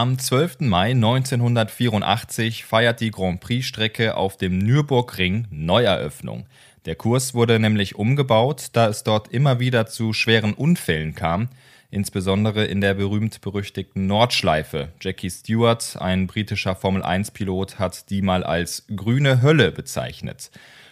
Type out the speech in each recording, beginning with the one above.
Am 12. Mai 1984 feiert die Grand Prix-Strecke auf dem Nürburgring Neueröffnung. Der Kurs wurde nämlich umgebaut, da es dort immer wieder zu schweren Unfällen kam, insbesondere in der berühmt-berüchtigten Nordschleife. Jackie Stewart, ein britischer Formel-1-Pilot, hat die mal als grüne Hölle bezeichnet.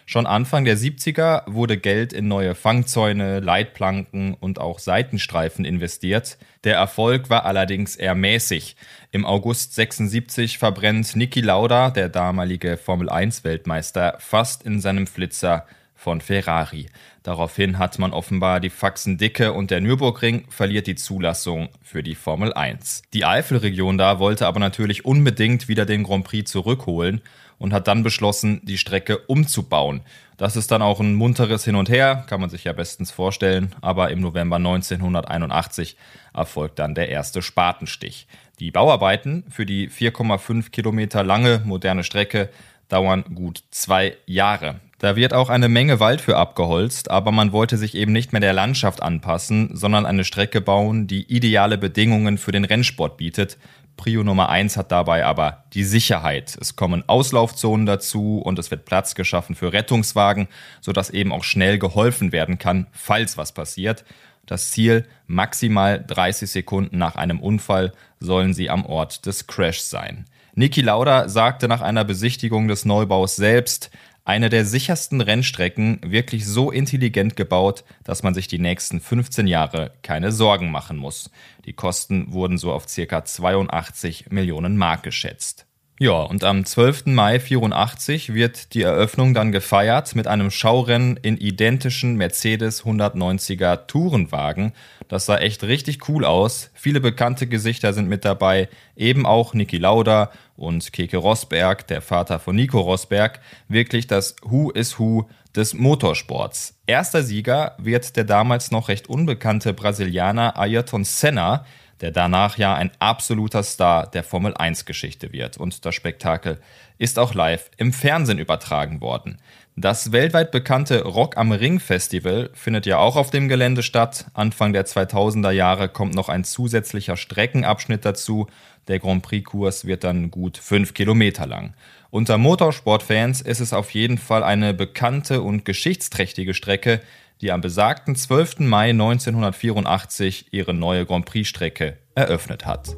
Schon Anfang der 70er wurde Geld in neue Fangzäune, Leitplanken und auch Seitenstreifen investiert. Der Erfolg war allerdings eher mäßig. Im August 76 verbrennt Niki Lauda, der damalige Formel 1 Weltmeister, fast in seinem Flitzer von Ferrari. Daraufhin hat man offenbar die Faxen dicke und der Nürburgring verliert die Zulassung für die Formel 1. Die Eifelregion da wollte aber natürlich unbedingt wieder den Grand Prix zurückholen und hat dann beschlossen, die Strecke umzubauen. Das ist dann auch ein munteres Hin und Her, kann man sich ja bestens vorstellen, aber im November 1981 erfolgt dann der erste Spatenstich. Die Bauarbeiten für die 4,5 Kilometer lange moderne Strecke dauern gut zwei Jahre. Da wird auch eine Menge Wald für abgeholzt, aber man wollte sich eben nicht mehr der Landschaft anpassen, sondern eine Strecke bauen, die ideale Bedingungen für den Rennsport bietet. Prio Nummer eins hat dabei aber die Sicherheit. Es kommen Auslaufzonen dazu und es wird Platz geschaffen für Rettungswagen, sodass eben auch schnell geholfen werden kann, falls was passiert. Das Ziel, maximal 30 Sekunden nach einem Unfall sollen sie am Ort des Crashs sein. Niki Lauda sagte nach einer Besichtigung des Neubaus selbst, eine der sichersten Rennstrecken, wirklich so intelligent gebaut, dass man sich die nächsten 15 Jahre keine Sorgen machen muss. Die Kosten wurden so auf ca. 82 Millionen Mark geschätzt. Ja, und am 12. Mai 84 wird die Eröffnung dann gefeiert mit einem Schaurennen in identischen Mercedes 190er Tourenwagen. Das sah echt richtig cool aus. Viele bekannte Gesichter sind mit dabei, eben auch Niki Lauda und Keke Rosberg, der Vater von Nico Rosberg. Wirklich das Who is Who des Motorsports. Erster Sieger wird der damals noch recht unbekannte Brasilianer Ayrton Senna der danach ja ein absoluter Star der Formel 1 Geschichte wird. Und das Spektakel ist auch live im Fernsehen übertragen worden. Das weltweit bekannte Rock am Ring Festival findet ja auch auf dem Gelände statt. Anfang der 2000er Jahre kommt noch ein zusätzlicher Streckenabschnitt dazu. Der Grand Prix-Kurs wird dann gut fünf Kilometer lang. Unter Motorsportfans ist es auf jeden Fall eine bekannte und geschichtsträchtige Strecke, die am besagten 12. Mai 1984 ihre neue Grand Prix-Strecke eröffnet hat.